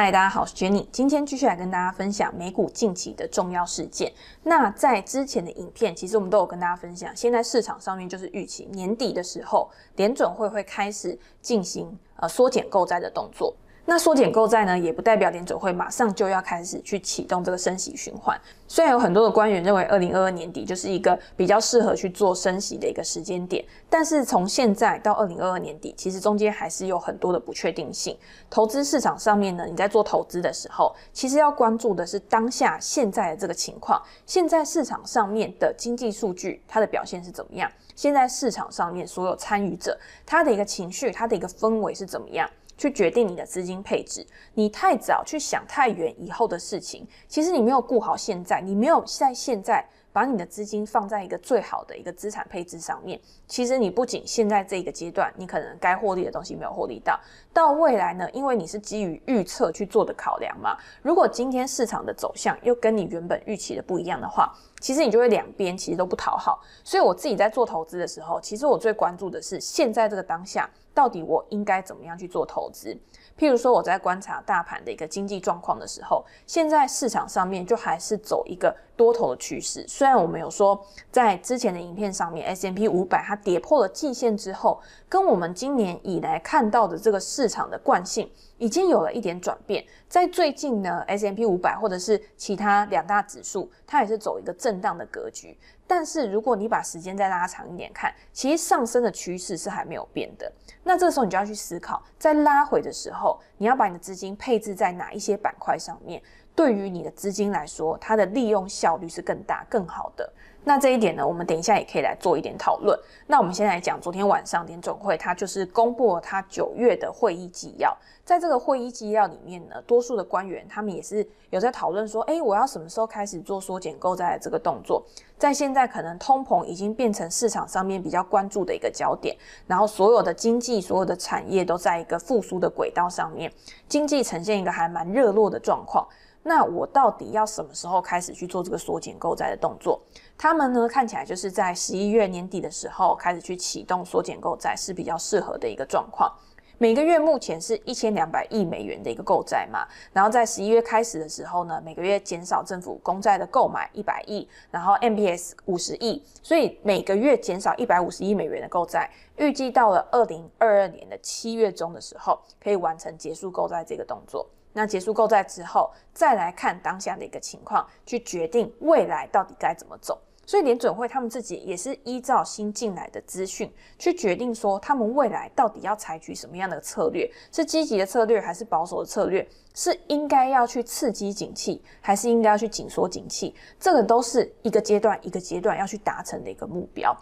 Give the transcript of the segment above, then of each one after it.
嗨，大家好，我是 Jenny。今天继续来跟大家分享美股近期的重要事件。那在之前的影片，其实我们都有跟大家分享，现在市场上面就是预期年底的时候，联准会会开始进行呃缩减购债的动作。那缩减购债呢，也不代表联准会马上就要开始去启动这个升息循环。虽然有很多的官员认为，二零二二年底就是一个比较适合去做升息的一个时间点，但是从现在到二零二二年底，其实中间还是有很多的不确定性。投资市场上面呢，你在做投资的时候，其实要关注的是当下现在的这个情况，现在市场上面的经济数据它的表现是怎么样？现在市场上面所有参与者他的一个情绪，他的一个氛围是怎么样？去决定你的资金配置，你太早去想太远以后的事情，其实你没有顾好现在，你没有在现在把你的资金放在一个最好的一个资产配置上面，其实你不仅现在这个阶段，你可能该获利的东西没有获利到，到未来呢，因为你是基于预测去做的考量嘛，如果今天市场的走向又跟你原本预期的不一样的话，其实你就会两边其实都不讨好，所以我自己在做投资的时候，其实我最关注的是现在这个当下。到底我应该怎么样去做投资？譬如说我在观察大盘的一个经济状况的时候，现在市场上面就还是走一个多头的趋势。虽然我们有说在之前的影片上面，S M P 五百它跌破了季线之后，跟我们今年以来看到的这个市场的惯性已经有了一点转变。在最近呢，S&P 500或者是其他两大指数，它也是走一个震荡的格局。但是如果你把时间再拉长一点看，其实上升的趋势是还没有变的。那这时候你就要去思考，在拉回的时候，你要把你的资金配置在哪一些板块上面？对于你的资金来说，它的利用效率是更大、更好的。那这一点呢，我们等一下也可以来做一点讨论。那我们先来讲，昨天晚上联总会它就是公布了它九月的会议纪要。在这个会议纪要里面呢，多数的官员他们也是有在讨论说，诶，我要什么时候开始做缩减购债的这个动作？在现在可能通膨已经变成市场上面比较关注的一个焦点，然后所有的经济、所有的产业都在一个复苏的轨道上面，经济呈现一个还蛮热络的状况。那我到底要什么时候开始去做这个缩减购债的动作？他们呢，看起来就是在十一月年底的时候开始去启动缩减购债是比较适合的一个状况。每个月目前是一千两百亿美元的一个购债嘛，然后在十一月开始的时候呢，每个月减少政府公债的购买一百亿，然后 MBS 五十亿，所以每个月减少一百五十亿美元的购债，预计到了二零二二年的七月中的时候可以完成结束购债这个动作。那结束购债之后，再来看当下的一个情况，去决定未来到底该怎么走。所以联准会他们自己也是依照新进来的资讯去决定说，他们未来到底要采取什么样的策略，是积极的策略还是保守的策略，是应该要去刺激景气，还是应该要去紧缩景气，这个都是一个阶段一个阶段要去达成的一个目标。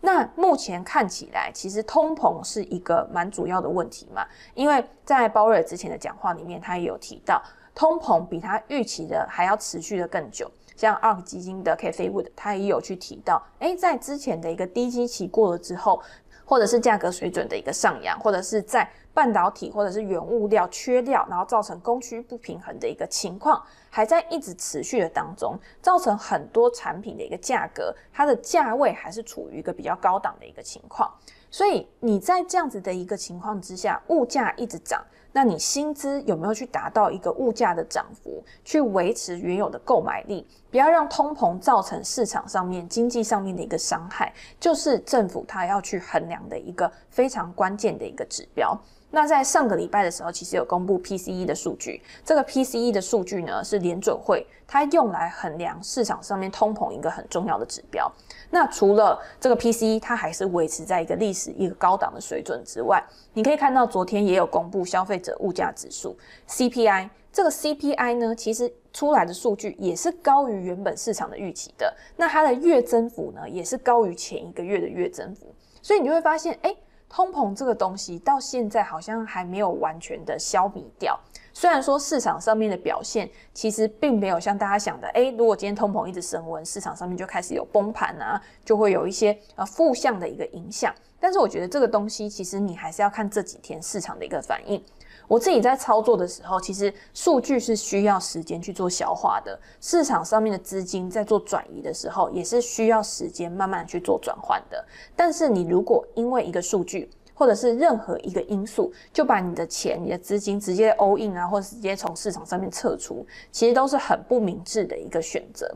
那目前看起来，其实通膨是一个蛮主要的问题嘛，因为在鲍威尔之前的讲话里面，他也有提到，通膨比他预期的还要持续的更久。像 ARK 基金的 Cathie Wood，他也有去提到，诶，在之前的一个低基期过了之后，或者是价格水准的一个上扬，或者是在半导体或者是原物料缺料，然后造成供需不平衡的一个情况，还在一直持续的当中，造成很多产品的一个价格，它的价位还是处于一个比较高档的一个情况。所以你在这样子的一个情况之下，物价一直涨。那你薪资有没有去达到一个物价的涨幅，去维持原有的购买力，不要让通膨造成市场上面经济上面的一个伤害，就是政府它要去衡量的一个非常关键的一个指标。那在上个礼拜的时候，其实有公布 PCE 的数据。这个 PCE 的数据呢，是联准会它用来衡量市场上面通膨一个很重要的指标。那除了这个 PCE，它还是维持在一个历史一个高档的水准之外，你可以看到昨天也有公布消费者物价指数 CPI。这个 CPI 呢，其实出来的数据也是高于原本市场的预期的。那它的月增幅呢，也是高于前一个月的月增幅。所以你就会发现，哎。通膨这个东西到现在好像还没有完全的消弭掉。虽然说市场上面的表现其实并没有像大家想的，诶，如果今天通膨一直升温，市场上面就开始有崩盘啊，就会有一些呃负向的一个影响。但是我觉得这个东西其实你还是要看这几天市场的一个反应。我自己在操作的时候，其实数据是需要时间去做消化的。市场上面的资金在做转移的时候，也是需要时间慢慢去做转换的。但是你如果因为一个数据或者是任何一个因素，就把你的钱、你的资金直接 all in 啊，或者直接从市场上面撤出，其实都是很不明智的一个选择。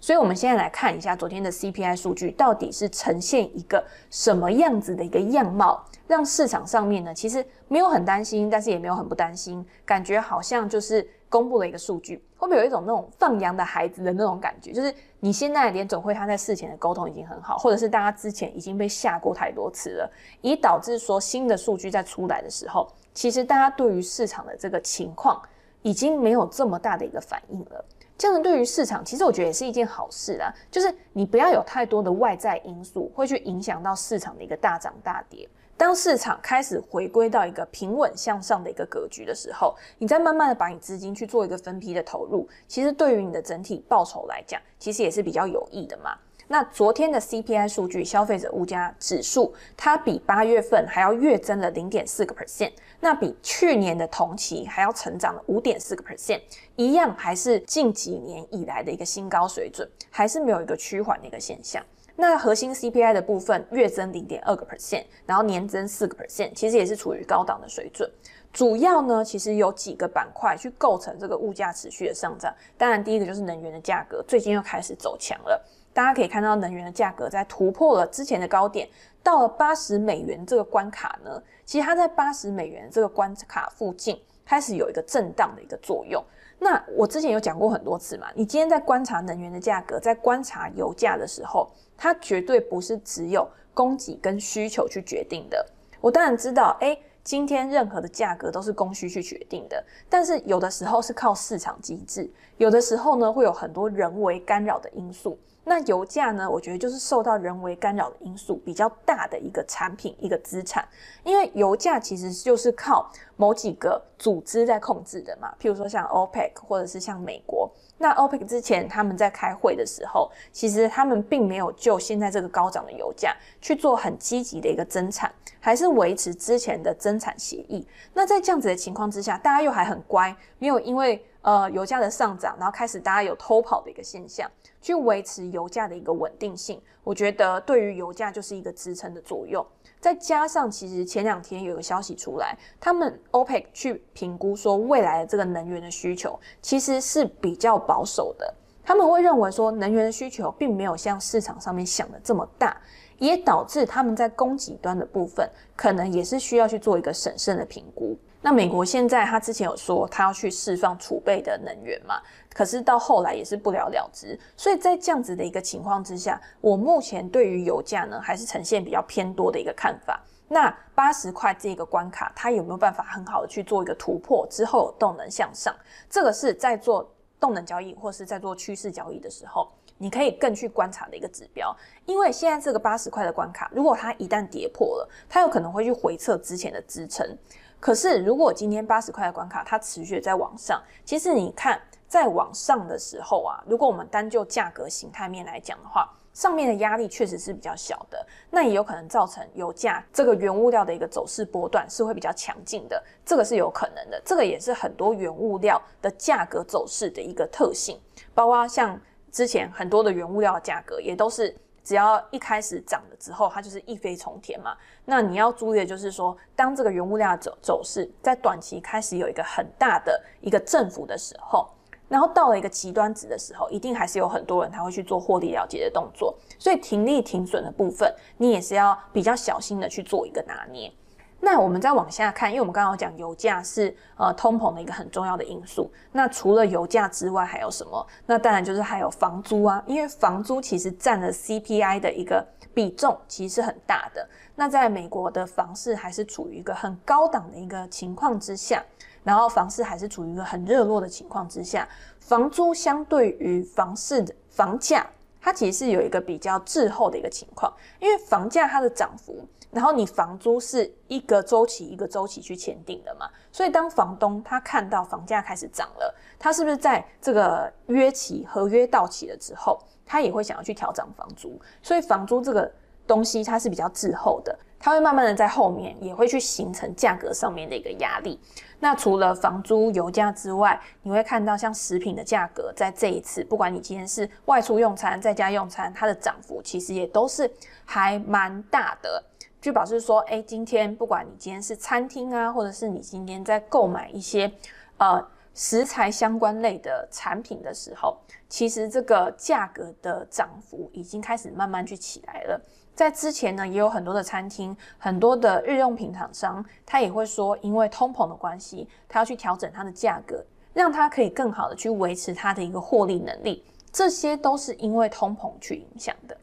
所以，我们现在来看一下昨天的 CPI 数据，到底是呈现一个什么样子的一个样貌，让市场上面呢，其实没有很担心，但是也没有很不担心，感觉好像就是公布了一个数据，会不会有一种那种放羊的孩子的那种感觉？就是你现在连总会他在事前的沟通已经很好，或者是大家之前已经被吓过太多次了，以导致说新的数据在出来的时候，其实大家对于市场的这个情况已经没有这么大的一个反应了。这样对于市场，其实我觉得也是一件好事啦。就是你不要有太多的外在因素会去影响到市场的一个大涨大跌。当市场开始回归到一个平稳向上的一个格局的时候，你再慢慢的把你资金去做一个分批的投入，其实对于你的整体报酬来讲，其实也是比较有益的嘛。那昨天的 CPI 数据，消费者物价指数，它比八月份还要月增了零点四个 percent。那比去年的同期还要成长了五点四个 percent，一样还是近几年以来的一个新高水准，还是没有一个趋缓的一个现象。那核心 CPI 的部分月增零点二个 percent，然后年增四个 percent，其实也是处于高档的水准。主要呢，其实有几个板块去构成这个物价持续的上涨。当然，第一个就是能源的价格，最近又开始走强了。大家可以看到，能源的价格在突破了之前的高点。到了八十美元这个关卡呢，其实它在八十美元这个关卡附近开始有一个震荡的一个作用。那我之前有讲过很多次嘛，你今天在观察能源的价格，在观察油价的时候，它绝对不是只有供给跟需求去决定的。我当然知道，诶，今天任何的价格都是供需去决定的，但是有的时候是靠市场机制，有的时候呢会有很多人为干扰的因素。那油价呢？我觉得就是受到人为干扰的因素比较大的一个产品、一个资产，因为油价其实就是靠某几个组织在控制的嘛，譬如说像 OPEC 或者是像美国。那 OPEC 之前他们在开会的时候，其实他们并没有就现在这个高涨的油价去做很积极的一个增产，还是维持之前的增产协议。那在这样子的情况之下，大家又还很乖，没有因为呃油价的上涨，然后开始大家有偷跑的一个现象。去维持油价的一个稳定性，我觉得对于油价就是一个支撑的作用。再加上，其实前两天有个消息出来，他们 OPEC 去评估说未来的这个能源的需求其实是比较保守的。他们会认为说能源的需求并没有像市场上面想的这么大，也导致他们在供给端的部分可能也是需要去做一个审慎的评估。那美国现在他之前有说他要去释放储备的能源嘛？可是到后来也是不了了之，所以在这样子的一个情况之下，我目前对于油价呢还是呈现比较偏多的一个看法。那八十块这个关卡，它有没有办法很好的去做一个突破之后动能向上？这个是在做动能交易或是在做趋势交易的时候，你可以更去观察的一个指标。因为现在这个八十块的关卡，如果它一旦跌破了，它有可能会去回测之前的支撑。可是如果今天八十块的关卡它持续在往上，其实你看。在往上的时候啊，如果我们单就价格形态面来讲的话，上面的压力确实是比较小的，那也有可能造成油价这个原物料的一个走势波段是会比较强劲的，这个是有可能的，这个也是很多原物料的价格走势的一个特性，包括像之前很多的原物料的价格也都是只要一开始涨了之后，它就是一飞冲天嘛。那你要注意的就是说，当这个原物料走走势在短期开始有一个很大的一个振幅的时候。然后到了一个极端值的时候，一定还是有很多人他会去做获利了结的动作，所以停利停损的部分，你也是要比较小心的去做一个拿捏。那我们再往下看，因为我们刚刚有讲油价是呃通膨的一个很重要的因素。那除了油价之外还有什么？那当然就是还有房租啊，因为房租其实占了 CPI 的一个比重，其实是很大的。那在美国的房市还是处于一个很高档的一个情况之下。然后房市还是处于一个很热络的情况之下，房租相对于房市的房价，它其实是有一个比较滞后的一个情况，因为房价它的涨幅，然后你房租是一个周期一个周期去签订的嘛，所以当房东他看到房价开始涨了，他是不是在这个约期合约到期了之后，他也会想要去调涨房租，所以房租这个东西它是比较滞后的。它会慢慢的在后面也会去形成价格上面的一个压力。那除了房租、油价之外，你会看到像食品的价格，在这一次，不管你今天是外出用餐、在家用餐，它的涨幅其实也都是还蛮大的。就表示说，哎，今天不管你今天是餐厅啊，或者是你今天在购买一些呃食材相关类的产品的时候，其实这个价格的涨幅已经开始慢慢去起来了。在之前呢，也有很多的餐厅，很多的日用品厂商，他也会说，因为通膨的关系，他要去调整它的价格，让它可以更好的去维持它的一个获利能力。这些都是因为通膨去影响的。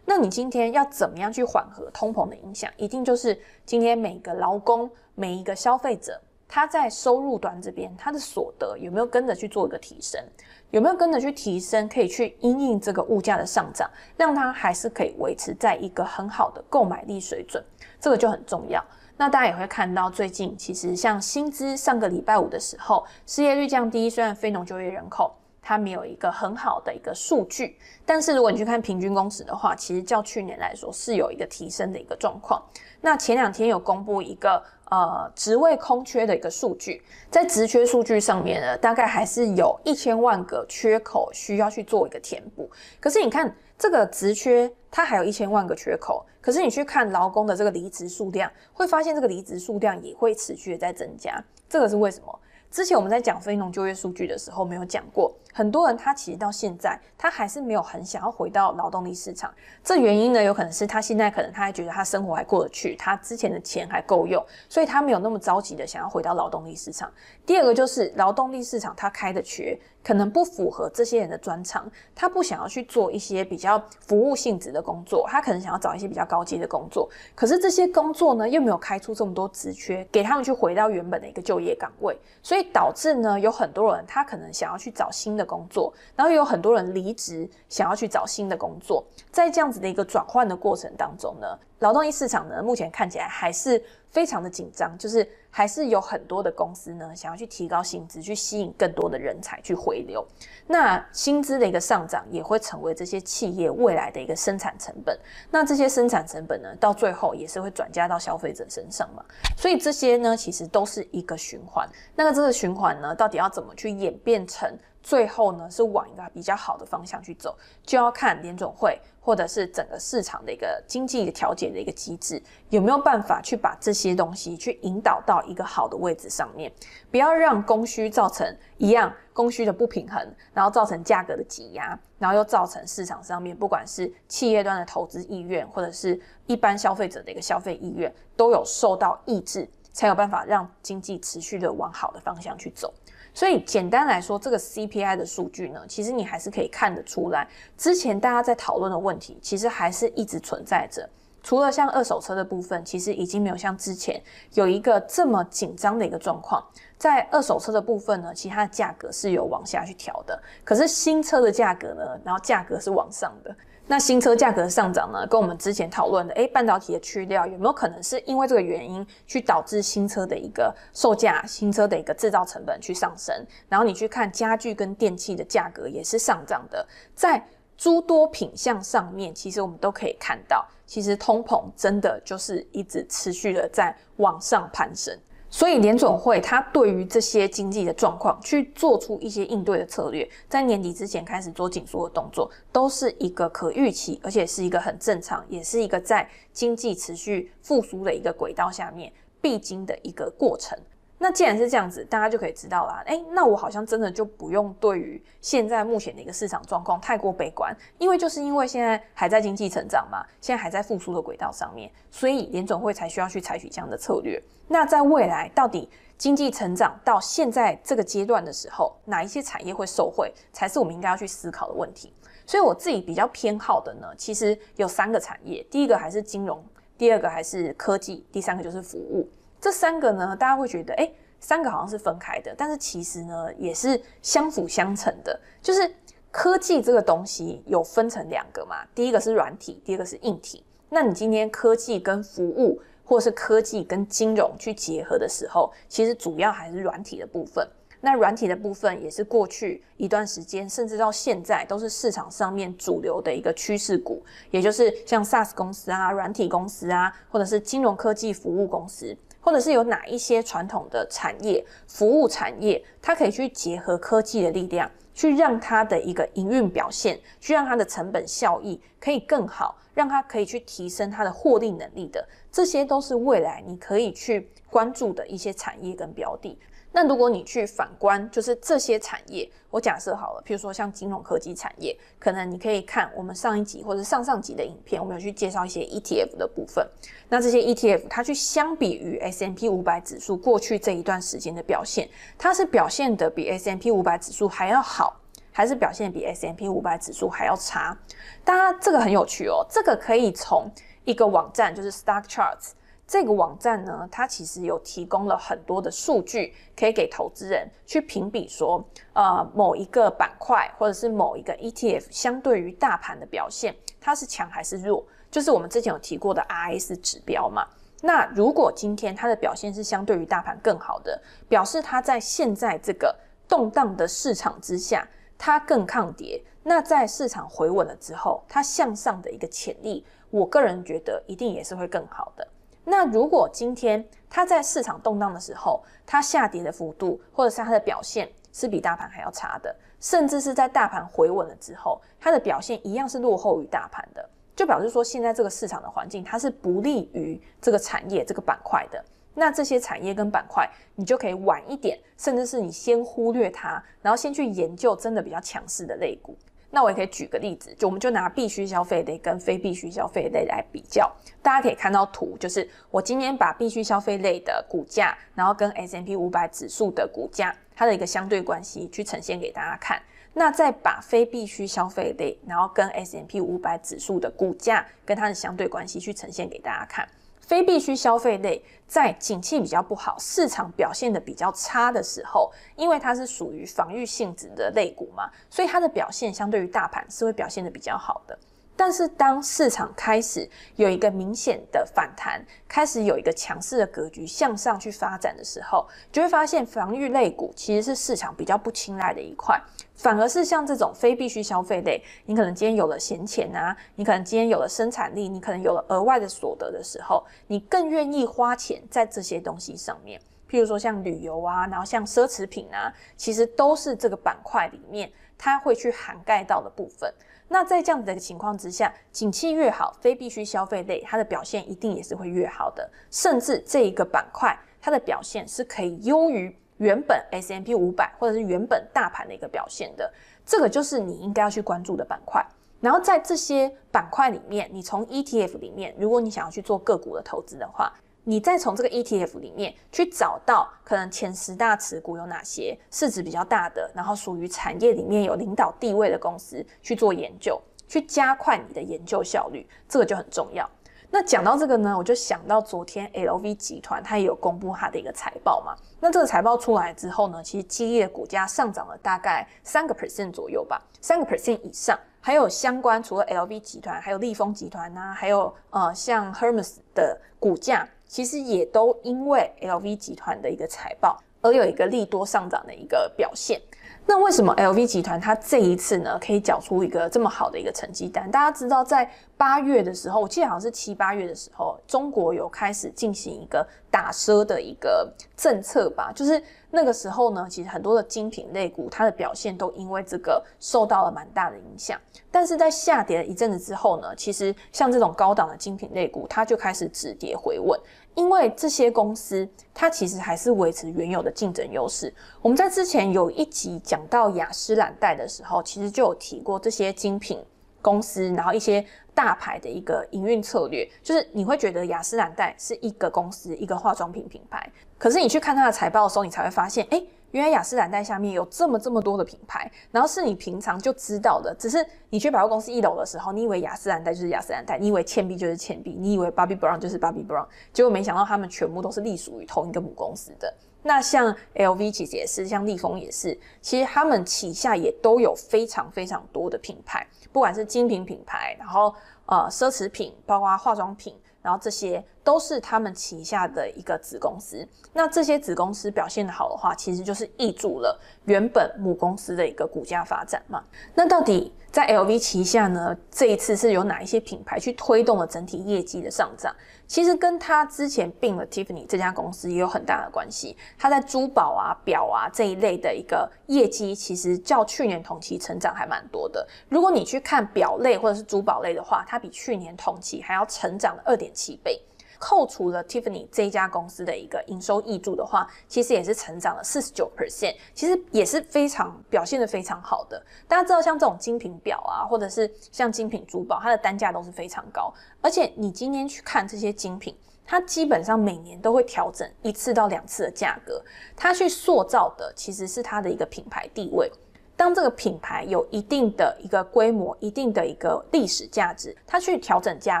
那你今天要怎么样去缓和通膨的影响？一定就是今天每个劳工、每一个消费者，他在收入端这边，他的所得有没有跟着去做一个提升？有没有跟着去提升？可以去因应这个物价的上涨，让他还是可以维持在一个很好的购买力水准，这个就很重要。那大家也会看到，最近其实像薪资，上个礼拜五的时候，失业率降低，虽然非农就业人口。它没有一个很好的一个数据，但是如果你去看平均工时的话，其实较去年来说是有一个提升的一个状况。那前两天有公布一个呃职位空缺的一个数据，在职缺数据上面呢，大概还是有一千万个缺口需要去做一个填补。可是你看这个职缺，它还有一千万个缺口，可是你去看劳工的这个离职数量，会发现这个离职数量也会持续的在增加。这个是为什么？之前我们在讲非农就业数据的时候，没有讲过，很多人他其实到现在，他还是没有很想要回到劳动力市场。这原因呢，有可能是他现在可能他还觉得他生活还过得去，他之前的钱还够用，所以他没有那么着急的想要回到劳动力市场。第二个就是劳动力市场他开的缺，可能不符合这些人的专长，他不想要去做一些比较服务性质的工作，他可能想要找一些比较高阶的工作。可是这些工作呢，又没有开出这么多职缺，给他们去回到原本的一个就业岗位，所以。导致呢，有很多人他可能想要去找新的工作，然后又有很多人离职，想要去找新的工作。在这样子的一个转换的过程当中呢，劳动力市场呢，目前看起来还是非常的紧张，就是还是有很多的公司呢，想要去提高薪资，去吸引更多的人才去回流。那薪资的一个上涨，也会成为这些企业未来的一个生产成本。那这些生产成本呢，到最后也是会转嫁到消费者身上嘛。所以这些呢，其实都是一个循环。那个这个循环呢，到底要怎么去演变成？最后呢，是往一个比较好的方向去走，就要看联准会或者是整个市场的一个经济的调节的一个机制，有没有办法去把这些东西去引导到一个好的位置上面，不要让供需造成一样供需的不平衡，然后造成价格的挤压，然后又造成市场上面不管是企业端的投资意愿，或者是一般消费者的一个消费意愿，都有受到抑制，才有办法让经济持续的往好的方向去走。所以简单来说，这个 CPI 的数据呢，其实你还是可以看得出来，之前大家在讨论的问题，其实还是一直存在着。除了像二手车的部分，其实已经没有像之前有一个这么紧张的一个状况。在二手车的部分呢，其他的价格是有往下去调的，可是新车的价格呢，然后价格是往上的。那新车价格上涨呢，跟我们之前讨论的，诶，半导体的去料有没有可能是因为这个原因去导致新车的一个售价、新车的一个制造成本去上升？然后你去看家具跟电器的价格也是上涨的，在诸多品项上面，其实我们都可以看到，其实通膨真的就是一直持续的在往上攀升。所以联总会它对于这些经济的状况去做出一些应对的策略，在年底之前开始做紧缩的动作，都是一个可预期，而且是一个很正常，也是一个在经济持续复苏的一个轨道下面必经的一个过程。那既然是这样子，大家就可以知道啦。诶，那我好像真的就不用对于现在目前的一个市场状况太过悲观，因为就是因为现在还在经济成长嘛，现在还在复苏的轨道上面，所以联准会才需要去采取这样的策略。那在未来，到底经济成长到现在这个阶段的时候，哪一些产业会受惠，才是我们应该要去思考的问题。所以我自己比较偏好的呢，其实有三个产业，第一个还是金融，第二个还是科技，第三个就是服务。这三个呢，大家会觉得，诶，三个好像是分开的，但是其实呢，也是相辅相成的。就是科技这个东西有分成两个嘛，第一个是软体，第二个是硬体。那你今天科技跟服务，或是科技跟金融去结合的时候，其实主要还是软体的部分。那软体的部分也是过去一段时间，甚至到现在都是市场上面主流的一个趋势股，也就是像 SaaS 公司啊、软体公司啊，或者是金融科技服务公司。或者是有哪一些传统的产业、服务产业，它可以去结合科技的力量，去让它的一个营运表现，去让它的成本效益可以更好，让它可以去提升它的获利能力的，这些都是未来你可以去关注的一些产业跟标的。那如果你去反观，就是这些产业，我假设好了，譬如说像金融科技产业，可能你可以看我们上一集或者上上集的影片，我们有去介绍一些 ETF 的部分。那这些 ETF 它去相比于 S M P 五百指数过去这一段时间的表现，它是表现得比 S M P 五百指数还要好，还是表现比 S M P 五百指数还要差？大家这个很有趣哦，这个可以从一个网站，就是 Stock Charts。这个网站呢，它其实有提供了很多的数据，可以给投资人去评比说，呃，某一个板块或者是某一个 ETF 相对于大盘的表现，它是强还是弱？就是我们之前有提过的 RS 指标嘛。那如果今天它的表现是相对于大盘更好的，表示它在现在这个动荡的市场之下，它更抗跌。那在市场回稳了之后，它向上的一个潜力，我个人觉得一定也是会更好的。那如果今天它在市场动荡的时候，它下跌的幅度或者是它的表现是比大盘还要差的，甚至是在大盘回稳了之后，它的表现一样是落后于大盘的，就表示说现在这个市场的环境它是不利于这个产业这个板块的。那这些产业跟板块，你就可以晚一点，甚至是你先忽略它，然后先去研究真的比较强势的类股。那我也可以举个例子，就我们就拿必须消费类跟非必须消费类来比较，大家可以看到图，就是我今天把必须消费类的股价，然后跟 S M P 五百指数的股价它的一个相对关系去呈现给大家看，那再把非必需消费类，然后跟 S M P 五百指数的股价跟它的相对关系去呈现给大家看。非必需消费类在景气比较不好、市场表现得比较差的时候，因为它是属于防御性质的类股嘛，所以它的表现相对于大盘是会表现得比较好的。但是当市场开始有一个明显的反弹，开始有一个强势的格局向上去发展的时候，就会发现防御类股其实是市场比较不青睐的一块。反而是像这种非必需消费类，你可能今天有了闲钱啊，你可能今天有了生产力，你可能有了额外的所得的时候，你更愿意花钱在这些东西上面。譬如说像旅游啊，然后像奢侈品啊，其实都是这个板块里面它会去涵盖到的部分。那在这样子的情况之下，景气越好，非必需消费类它的表现一定也是会越好的，甚至这一个板块它的表现是可以优于。原本 S M P 五百或者是原本大盘的一个表现的，这个就是你应该要去关注的板块。然后在这些板块里面，你从 ETF 里面，如果你想要去做个股的投资的话，你再从这个 ETF 里面去找到可能前十大持股有哪些市值比较大的，然后属于产业里面有领导地位的公司去做研究，去加快你的研究效率，这个就很重要。那讲到这个呢，我就想到昨天 LV 集团它也有公布它的一个财报嘛。那这个财报出来之后呢，其实激烈的股价上涨了大概三个 percent 左右吧，三个 percent 以上。还有相关除了 LV 集团，还有利丰集团呐、啊，还有呃像 Hermes 的股价，其实也都因为 LV 集团的一个财报而有一个利多上涨的一个表现。那为什么 LV 集团它这一次呢，可以缴出一个这么好的一个成绩单？大家知道，在八月的时候，我记得好像是七八月的时候，中国有开始进行一个打奢的一个政策吧。就是那个时候呢，其实很多的精品类股它的表现都因为这个受到了蛮大的影响。但是在下跌了一阵子之后呢，其实像这种高档的精品类股，它就开始止跌回稳。因为这些公司，它其实还是维持原有的竞争优势。我们在之前有一集讲到雅诗兰黛的时候，其实就有提过这些精品公司，然后一些大牌的一个营运策略，就是你会觉得雅诗兰黛是一个公司，一个化妆品品牌，可是你去看它的财报的时候，你才会发现，诶原来雅诗兰黛下面有这么这么多的品牌，然后是你平常就知道的，只是你去百货公司一楼的时候，你以为雅诗兰黛就是雅诗兰黛，你以为倩碧就是倩碧，你以为 Bobbi Brown 就是 Bobbi Brown，结果没想到他们全部都是隶属于同一个母公司的。那像 LV 其实也是，像利丰也是，其实他们旗下也都有非常非常多的品牌，不管是精品品牌，然后呃奢侈品，包括化妆品。然后这些都是他们旗下的一个子公司。那这些子公司表现的好的话，其实就是挹注了原本母公司的一个股价发展嘛。那到底在 LV 旗下呢，这一次是有哪一些品牌去推动了整体业绩的上涨？其实跟他之前并了 Tiffany 这家公司也有很大的关系。他在珠宝啊、表啊这一类的一个业绩，其实较去年同期成长还蛮多的。如果你去看表类或者是珠宝类的话，它比去年同期还要成长了二点七倍。扣除了 Tiffany 这一家公司的一个营收挹注的话，其实也是成长了四十九 percent，其实也是非常表现得非常好的。大家知道，像这种精品表啊，或者是像精品珠宝，它的单价都是非常高，而且你今天去看这些精品，它基本上每年都会调整一次到两次的价格，它去塑造的其实是它的一个品牌地位。当这个品牌有一定的一个规模、一定的一个历史价值，它去调整价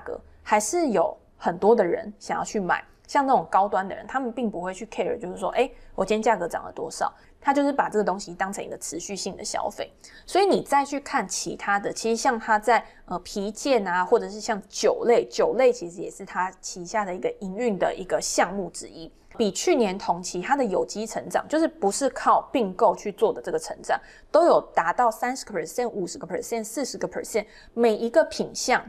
格，还是有。很多的人想要去买，像那种高端的人，他们并不会去 care，就是说，诶，我今天价格涨了多少？他就是把这个东西当成一个持续性的消费。所以你再去看其他的，其实像他在呃皮件啊，或者是像酒类，酒类其实也是他旗下的一个营运的一个项目之一。比去年同期它的有机成长，就是不是靠并购去做的这个成长，都有达到三十个 percent、五十个 percent、四十个 percent，每一个品项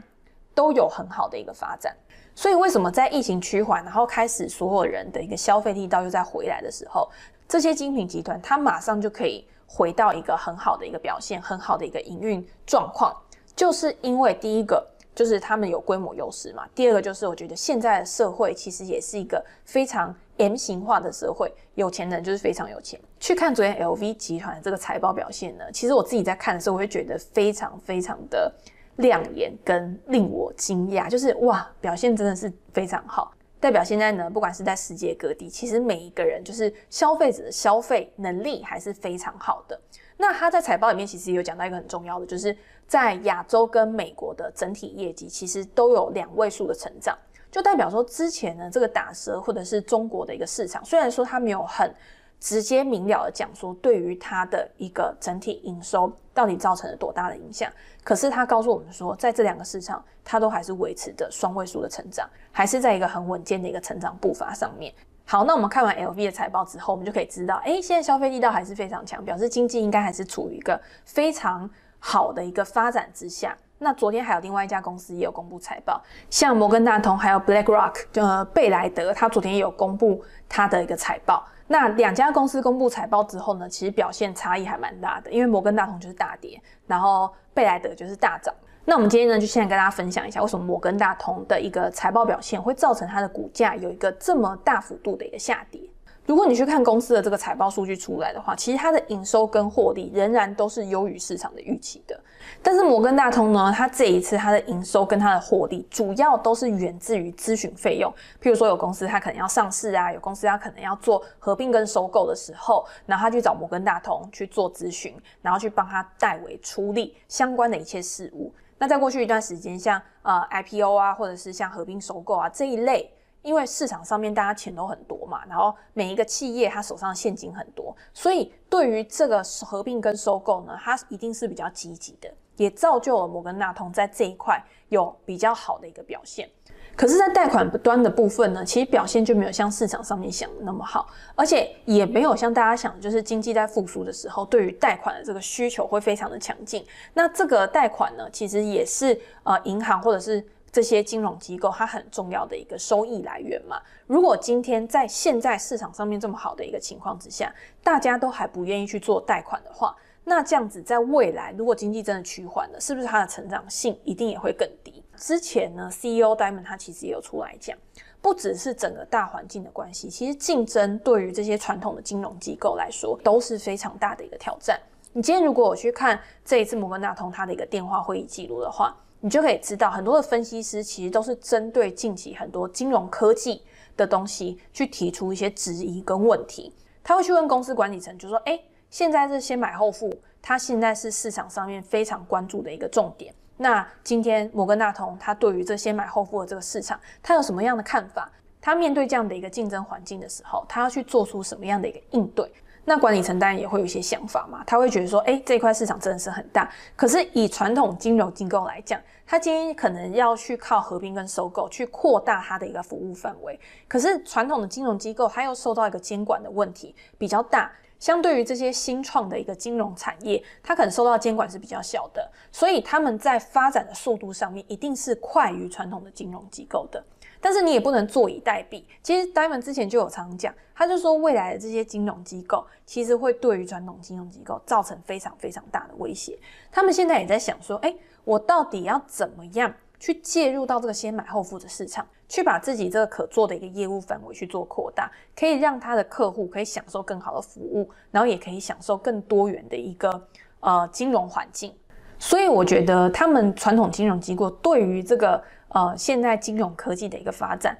都有很好的一个发展。所以，为什么在疫情趋缓，然后开始所有人的一个消费力道又再回来的时候，这些精品集团它马上就可以回到一个很好的一个表现，很好的一个营运状况？就是因为第一个就是他们有规模优势嘛，第二个就是我觉得现在的社会其实也是一个非常 M 型化的社会，有钱人就是非常有钱。去看昨天 LV 集团这个财报表现呢，其实我自己在看的时候，我会觉得非常非常的。亮眼跟令我惊讶，就是哇，表现真的是非常好，代表现在呢，不管是在世界各地，其实每一个人就是消费者的消费能力还是非常好的。那他在财报里面其实也有讲到一个很重要的，就是在亚洲跟美国的整体业绩其实都有两位数的成长，就代表说之前呢，这个打折或者是中国的一个市场，虽然说它没有很。直接明了的讲说，对于它的一个整体营收到底造成了多大的影响？可是他告诉我们说，在这两个市场，它都还是维持着双位数的成长，还是在一个很稳健的一个成长步伐上面。好，那我们看完 LV 的财报之后，我们就可以知道，哎，现在消费力道还是非常强，表示经济应该还是处于一个非常好的一个发展之下。那昨天还有另外一家公司也有公布财报，像摩根大通还有 BlackRock，呃，贝莱德，他昨天也有公布他的一个财报。那两家公司公布财报之后呢，其实表现差异还蛮大的，因为摩根大通就是大跌，然后贝莱德就是大涨。那我们今天呢，就现在跟大家分享一下，为什么摩根大通的一个财报表现会造成它的股价有一个这么大幅度的一个下跌。如果你去看公司的这个财报数据出来的话，其实它的营收跟获利仍然都是优于市场的预期的。但是摩根大通呢，它这一次它的营收跟它的获利主要都是源自于咨询费用。譬如说有公司它可能要上市啊，有公司它可能要做合并跟收购的时候，然后他去找摩根大通去做咨询，然后去帮他代为处理相关的一切事务。那在过去一段时间，像呃 IPO 啊，或者是像合并收购啊这一类。因为市场上面大家钱都很多嘛，然后每一个企业它手上的现金很多，所以对于这个合并跟收购呢，它一定是比较积极的，也造就了摩根大通在这一块有比较好的一个表现。可是，在贷款端的部分呢，其实表现就没有像市场上面想的那么好，而且也没有像大家想的，就是经济在复苏的时候，对于贷款的这个需求会非常的强劲。那这个贷款呢，其实也是呃银行或者是。这些金融机构它很重要的一个收益来源嘛。如果今天在现在市场上面这么好的一个情况之下，大家都还不愿意去做贷款的话，那这样子在未来如果经济真的趋缓了，是不是它的成长性一定也会更低？之前呢，CEO Diamond 他其实也有出来讲，不只是整个大环境的关系，其实竞争对于这些传统的金融机构来说都是非常大的一个挑战。你今天如果我去看这一次摩根大通它的一个电话会议记录的话，你就可以知道，很多的分析师其实都是针对近期很多金融科技的东西去提出一些质疑跟问题。他会去问公司管理层，就说：“诶，现在是先买后付，它现在是市场上面非常关注的一个重点。那今天摩根大通，它对于这先买后付的这个市场，它有什么样的看法？它面对这样的一个竞争环境的时候，它要去做出什么样的一个应对？”那管理层当然也会有一些想法嘛，他会觉得说，哎，这块市场真的是很大，可是以传统金融机构来讲，他今天可能要去靠合并跟收购去扩大它的一个服务范围，可是传统的金融机构它又受到一个监管的问题比较大，相对于这些新创的一个金融产业，它可能受到监管是比较小的，所以他们在发展的速度上面一定是快于传统的金融机构的。但是你也不能坐以待毙。其实 Diamond 之前就有常讲，他就说未来的这些金融机构其实会对于传统金融机构造成非常非常大的威胁。他们现在也在想说，哎，我到底要怎么样去介入到这个先买后付的市场，去把自己这个可做的一个业务范围去做扩大，可以让他的客户可以享受更好的服务，然后也可以享受更多元的一个呃金融环境。所以我觉得他们传统金融机构对于这个。呃，现在金融科技的一个发展，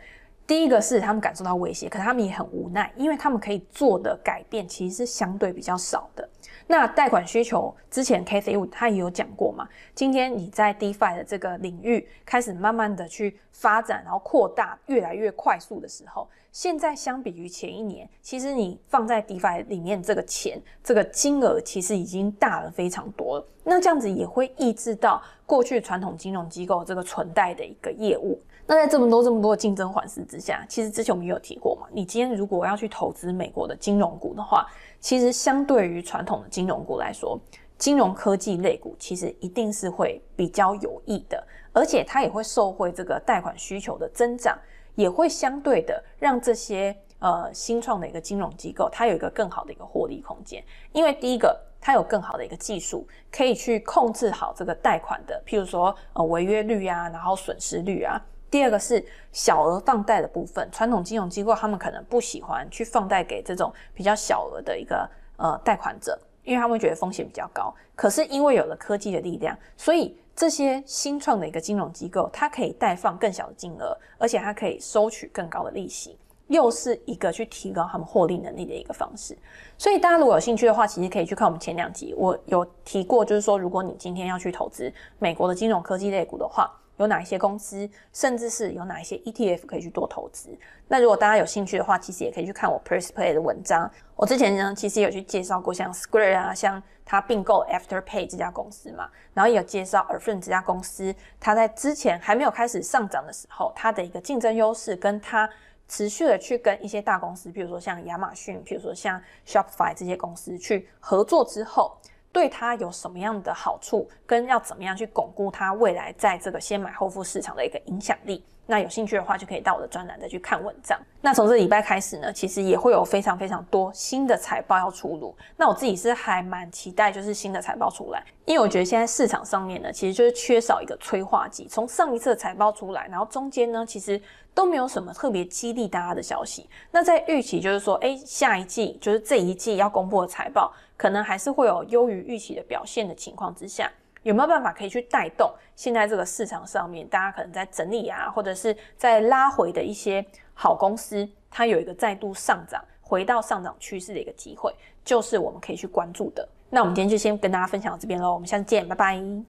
第一个是他们感受到威胁，可是他们也很无奈，因为他们可以做的改变其实是相对比较少的。那贷款需求之前，Kathy 他也有讲过嘛，今天你在 DeFi 的这个领域开始慢慢的去发展，然后扩大越来越快速的时候，现在相比于前一年，其实你放在 DeFi 里面这个钱，这个金额其实已经大了非常多了。那这样子也会抑制到过去传统金融机构这个存贷的一个业务。那在这么多这么多的竞争环视之下，其实之前我们也有提过嘛，你今天如果要去投资美国的金融股的话，其实相对于传统的金融股来说，金融科技类股其实一定是会比较有益的，而且它也会受惠这个贷款需求的增长，也会相对的让这些呃新创的一个金融机构，它有一个更好的一个获利空间，因为第一个。它有更好的一个技术，可以去控制好这个贷款的，譬如说呃违约率啊，然后损失率啊。第二个是小额放贷的部分，传统金融机构他们可能不喜欢去放贷给这种比较小额的一个呃贷款者，因为他们觉得风险比较高。可是因为有了科技的力量，所以这些新创的一个金融机构，它可以贷放更小的金额，而且它可以收取更高的利息。又是一个去提高他们获利能力的一个方式，所以大家如果有兴趣的话，其实可以去看我们前两集，我有提过，就是说如果你今天要去投资美国的金融科技类股的话，有哪一些公司，甚至是有哪一些 ETF 可以去多投资。那如果大家有兴趣的话，其实也可以去看我 PursePlay 的文章。我之前呢，其实有去介绍过像 Square 啊，像它并购 Afterpay 这家公司嘛，然后也有介绍 Affirm 这家公司，它在之前还没有开始上涨的时候，它的一个竞争优势跟它。持续的去跟一些大公司，比如说像亚马逊，比如说像 Shopify 这些公司去合作之后，对它有什么样的好处，跟要怎么样去巩固它未来在这个先买后付市场的一个影响力。那有兴趣的话，就可以到我的专栏再去看文章。那从这礼拜开始呢，其实也会有非常非常多新的财报要出炉。那我自己是还蛮期待，就是新的财报出来，因为我觉得现在市场上面呢，其实就是缺少一个催化剂。从上一次的财报出来，然后中间呢，其实都没有什么特别激励大家的消息。那在预期就是说，哎，下一季就是这一季要公布的财报，可能还是会有优于预期的表现的情况之下。有没有办法可以去带动现在这个市场上面，大家可能在整理啊，或者是在拉回的一些好公司，它有一个再度上涨，回到上涨趋势的一个机会，就是我们可以去关注的。那我们今天就先跟大家分享到这边喽，我们下次见，拜拜。